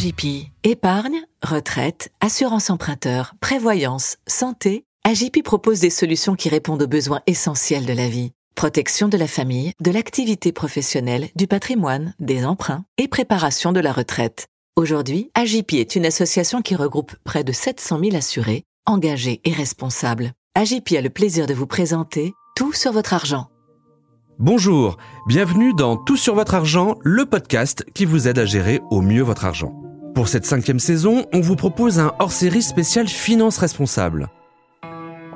Agipi. Épargne, retraite, assurance emprunteur, prévoyance, santé. Agipi propose des solutions qui répondent aux besoins essentiels de la vie. Protection de la famille, de l'activité professionnelle, du patrimoine, des emprunts et préparation de la retraite. Aujourd'hui, Agipi est une association qui regroupe près de 700 000 assurés, engagés et responsables. Agipi a le plaisir de vous présenter Tout sur votre argent. Bonjour, bienvenue dans Tout sur votre argent, le podcast qui vous aide à gérer au mieux votre argent. Pour cette cinquième saison, on vous propose un hors-série spécial Finance Responsable.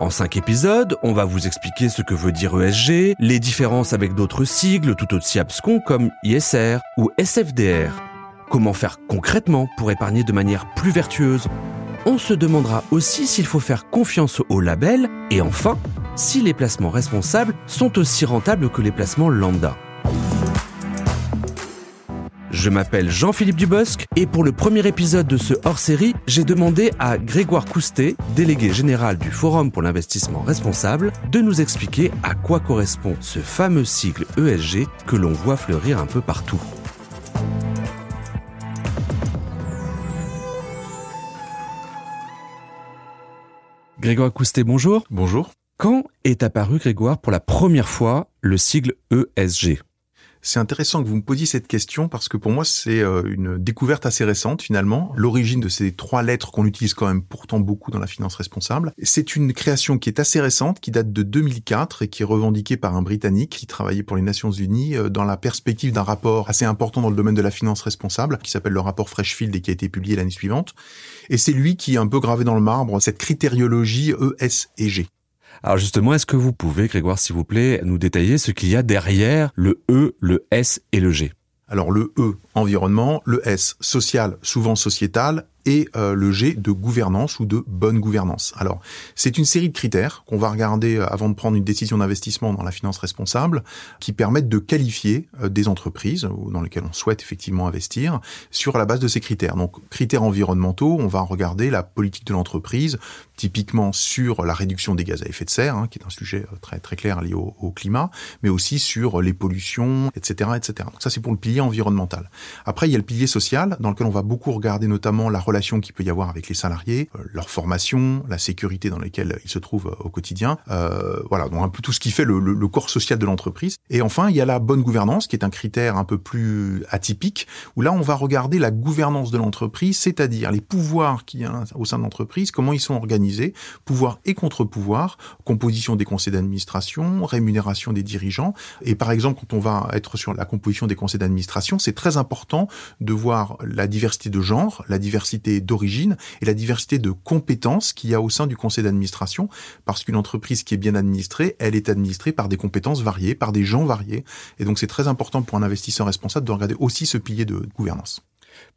En cinq épisodes, on va vous expliquer ce que veut dire ESG, les différences avec d'autres sigles tout aussi abscons comme ISR ou SFDR, comment faire concrètement pour épargner de manière plus vertueuse? On se demandera aussi s'il faut faire confiance au label et enfin, si les placements responsables sont aussi rentables que les placements lambda. Je m'appelle Jean-Philippe Dubosc et pour le premier épisode de ce hors-série, j'ai demandé à Grégoire Coustet, délégué général du Forum pour l'investissement responsable, de nous expliquer à quoi correspond ce fameux sigle ESG que l'on voit fleurir un peu partout. Grégoire Coustet, bonjour. Bonjour. Quand est apparu, Grégoire, pour la première fois le sigle ESG c'est intéressant que vous me posiez cette question parce que pour moi c'est euh, une découverte assez récente finalement. L'origine de ces trois lettres qu'on utilise quand même pourtant beaucoup dans la finance responsable, c'est une création qui est assez récente, qui date de 2004 et qui est revendiquée par un Britannique qui travaillait pour les Nations Unies euh, dans la perspective d'un rapport assez important dans le domaine de la finance responsable qui s'appelle le rapport Freshfield et qui a été publié l'année suivante. Et c'est lui qui a un peu gravé dans le marbre cette critériologie ES et G. Alors justement, est-ce que vous pouvez, Grégoire, s'il vous plaît, nous détailler ce qu'il y a derrière le E, le S et le G? Alors le E, environnement, le S, social, souvent sociétal, et euh, le G de gouvernance ou de bonne gouvernance. Alors, c'est une série de critères qu'on va regarder euh, avant de prendre une décision d'investissement dans la finance responsable qui permettent de qualifier euh, des entreprises dans lesquelles on souhaite effectivement investir sur la base de ces critères. Donc, critères environnementaux, on va regarder la politique de l'entreprise, typiquement sur la réduction des gaz à effet de serre, hein, qui est un sujet très très clair lié au, au, climat, mais aussi sur les pollutions, etc., etc. Donc ça, c'est pour le pilier environnemental. Après, il y a le pilier social, dans lequel on va beaucoup regarder notamment la relation qu'il peut y avoir avec les salariés, euh, leur formation, la sécurité dans laquelle ils se trouvent euh, au quotidien. Euh, voilà, donc un peu tout ce qui fait le corps social de l'entreprise. Et enfin, il y a la bonne gouvernance, qui est un critère un peu plus atypique, où là, on va regarder la gouvernance de l'entreprise, c'est-à-dire les pouvoirs qu'il y a au sein de l'entreprise, comment ils sont organisés, pouvoir et contre-pouvoir, composition des conseils d'administration, rémunération des dirigeants. Et par exemple, quand on va être sur la composition des conseils d'administration, c'est très important de voir la diversité de genre, la diversité d'origine et la diversité de compétences qu'il y a au sein du conseil d'administration, parce qu'une entreprise qui est bien administrée, elle est administrée par des compétences variées, par des gens variés, et donc c'est très important pour un investisseur responsable de regarder aussi ce pilier de gouvernance.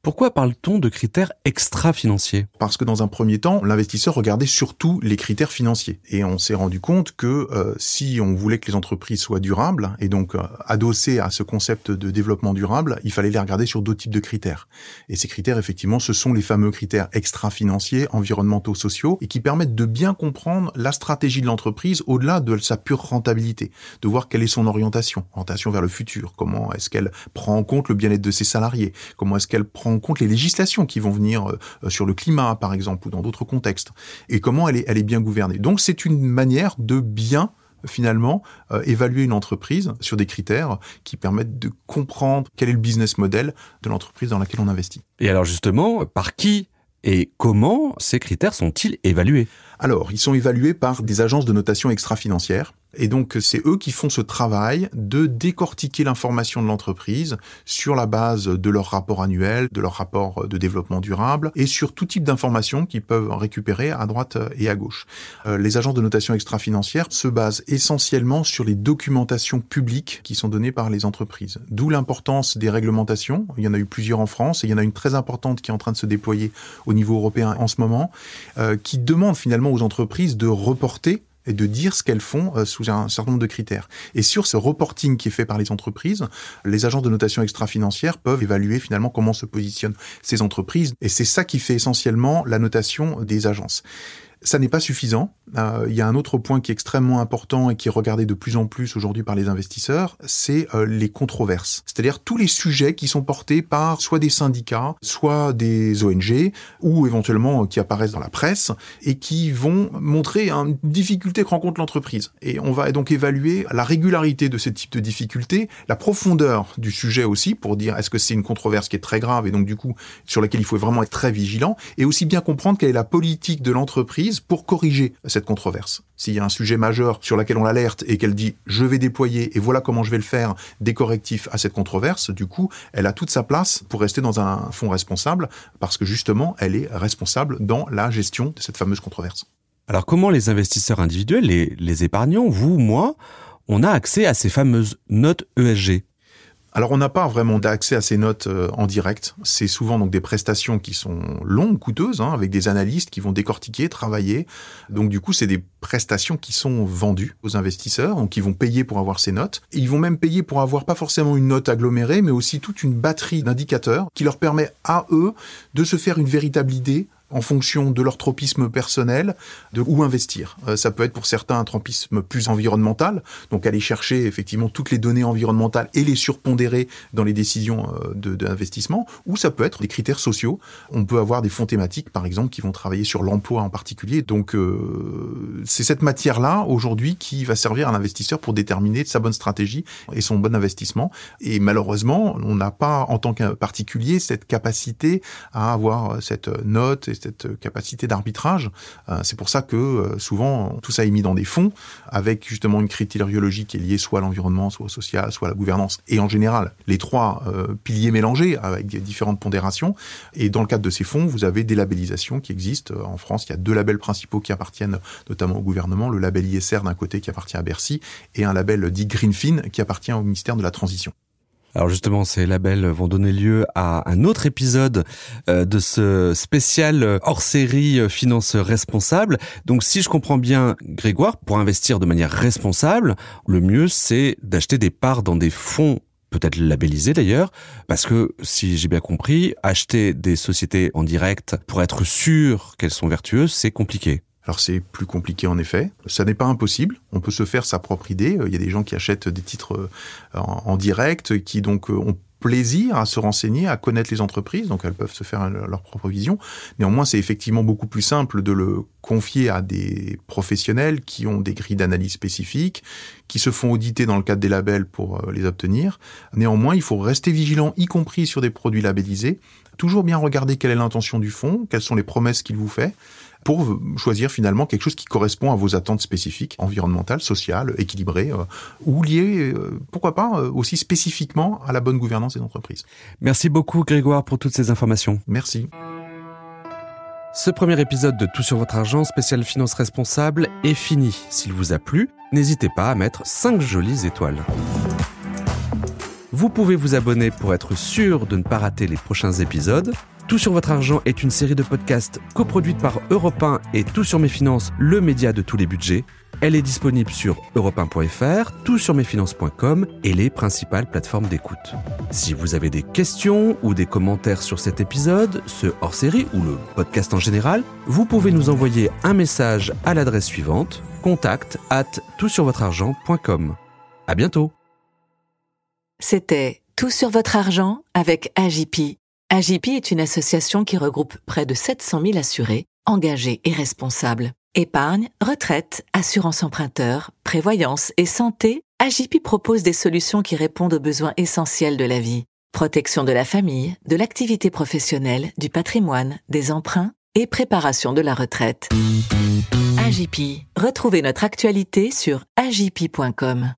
Pourquoi parle-t-on de critères extra-financiers? Parce que dans un premier temps, l'investisseur regardait surtout les critères financiers. Et on s'est rendu compte que euh, si on voulait que les entreprises soient durables, et donc euh, adossées à ce concept de développement durable, il fallait les regarder sur d'autres types de critères. Et ces critères, effectivement, ce sont les fameux critères extra-financiers, environnementaux, sociaux, et qui permettent de bien comprendre la stratégie de l'entreprise au-delà de sa pure rentabilité, de voir quelle est son orientation, orientation vers le futur, comment est-ce qu'elle prend en compte le bien-être de ses salariés, comment est-ce qu'elle prend en compte les législations qui vont venir euh, sur le climat, par exemple, ou dans d'autres contextes, et comment elle est, elle est bien gouvernée. Donc c'est une manière de bien finalement euh, évaluer une entreprise sur des critères qui permettent de comprendre quel est le business model de l'entreprise dans laquelle on investit. Et alors justement, par qui et comment ces critères sont-ils évalués? Alors, ils sont évalués par des agences de notation extra-financières et donc, c'est eux qui font ce travail de décortiquer l'information de l'entreprise sur la base de leur rapport annuel, de leur rapport de développement durable et sur tout type d'informations qu'ils peuvent récupérer à droite et à gauche. Euh, les agences de notation extra-financière se basent essentiellement sur les documentations publiques qui sont données par les entreprises. D'où l'importance des réglementations. Il y en a eu plusieurs en France et il y en a une très importante qui est en train de se déployer au niveau européen en ce moment, euh, qui demande finalement aux entreprises de reporter et de dire ce qu'elles font euh, sous un certain nombre de critères. Et sur ce reporting qui est fait par les entreprises, les agences de notation extra-financière peuvent évaluer finalement comment se positionnent ces entreprises. Et c'est ça qui fait essentiellement la notation des agences. Ça n'est pas suffisant. Euh, il y a un autre point qui est extrêmement important et qui est regardé de plus en plus aujourd'hui par les investisseurs, c'est euh, les controverses. C'est-à-dire tous les sujets qui sont portés par soit des syndicats, soit des ONG, ou éventuellement qui apparaissent dans la presse, et qui vont montrer une difficulté que rencontre l'entreprise. Et on va donc évaluer la régularité de ce type de difficulté, la profondeur du sujet aussi, pour dire est-ce que c'est une controverse qui est très grave et donc du coup sur laquelle il faut vraiment être très vigilant, et aussi bien comprendre quelle est la politique de l'entreprise pour corriger cette controverse. S'il y a un sujet majeur sur lequel on l'alerte et qu'elle dit je vais déployer et voilà comment je vais le faire, des correctifs à cette controverse, du coup, elle a toute sa place pour rester dans un fonds responsable parce que justement, elle est responsable dans la gestion de cette fameuse controverse. Alors comment les investisseurs individuels, les, les épargnants, vous, moi, on a accès à ces fameuses notes ESG alors on n'a pas vraiment d'accès à ces notes euh, en direct. C'est souvent donc des prestations qui sont longues, coûteuses, hein, avec des analystes qui vont décortiquer, travailler. Donc du coup, c'est des prestations qui sont vendues aux investisseurs, donc qui vont payer pour avoir ces notes. Ils vont même payer pour avoir pas forcément une note agglomérée, mais aussi toute une batterie d'indicateurs qui leur permet à eux de se faire une véritable idée en fonction de leur tropisme personnel, de où investir. Euh, ça peut être pour certains un tropisme plus environnemental, donc aller chercher effectivement toutes les données environnementales et les surpondérer dans les décisions euh, d'investissement, ou ça peut être des critères sociaux. On peut avoir des fonds thématiques, par exemple, qui vont travailler sur l'emploi en particulier. Donc euh, c'est cette matière-là aujourd'hui qui va servir à l'investisseur pour déterminer sa bonne stratégie et son bon investissement. Et malheureusement, on n'a pas en tant que particulier cette capacité à avoir cette note cette capacité d'arbitrage. Euh, c'est pour ça que euh, souvent tout ça est mis dans des fonds avec justement une critériologie qui est liée soit à l'environnement, soit au social, soit à la gouvernance. Et en général, les trois euh, piliers mélangés avec différentes pondérations. Et dans le cadre de ces fonds, vous avez des labellisations qui existent. En France, il y a deux labels principaux qui appartiennent notamment au gouvernement. Le label ISR d'un côté qui appartient à Bercy et un label dit Greenfin qui appartient au ministère de la Transition. Alors justement, ces labels vont donner lieu à un autre épisode euh, de ce spécial hors-série euh, finance responsable. Donc si je comprends bien, Grégoire, pour investir de manière responsable, le mieux c'est d'acheter des parts dans des fonds peut-être labellisés d'ailleurs, parce que si j'ai bien compris, acheter des sociétés en direct pour être sûr qu'elles sont vertueuses, c'est compliqué. Alors c'est plus compliqué en effet. Ça n'est pas impossible. On peut se faire sa propre idée. Il y a des gens qui achètent des titres euh, en, direct, qui donc euh, ont plaisir à se renseigner, à connaître les entreprises, donc elles peuvent se faire leur propre vision. Néanmoins, c'est effectivement beaucoup plus simple de le confier à des professionnels qui ont des grilles d'analyse spécifiques, qui se font auditer dans le cadre des labels pour euh, les obtenir. Néanmoins, il faut rester vigilant, y compris sur des produits labellisés. Toujours bien regarder quelle est l'intention du fonds, quelles sont les promesses qu'il vous fait pour choisir finalement quelque chose qui correspond à vos attentes spécifiques, environnementales, sociales, équilibrées, euh, ou liées, euh, pourquoi pas, euh, aussi spécifiquement à la bonne gouvernance des entreprises. Merci beaucoup Grégoire pour toutes ces informations. Merci. Ce premier épisode de Tout sur votre argent spécial finance responsable est fini. S'il vous a plu, n'hésitez pas à mettre 5 jolies étoiles. Vous pouvez vous abonner pour être sûr de ne pas rater les prochains épisodes. Tout sur votre argent est une série de podcasts coproduite par Europe 1 et Tout sur mes finances, le média de tous les budgets. Elle est disponible sur europe1.fr, toutsurmesfinances.com et les principales plateformes d'écoute. Si vous avez des questions ou des commentaires sur cet épisode, ce hors-série ou le podcast en général, vous pouvez nous envoyer un message à l'adresse suivante contact at toutsurvotreargent.com. À bientôt. C'était Tout sur votre argent avec AJP AJP est une association qui regroupe près de 700 000 assurés, engagés et responsables. Épargne, retraite, assurance emprunteur, prévoyance et santé, AJP propose des solutions qui répondent aux besoins essentiels de la vie. Protection de la famille, de l'activité professionnelle, du patrimoine, des emprunts et préparation de la retraite. AJP. Retrouvez notre actualité sur agip.com.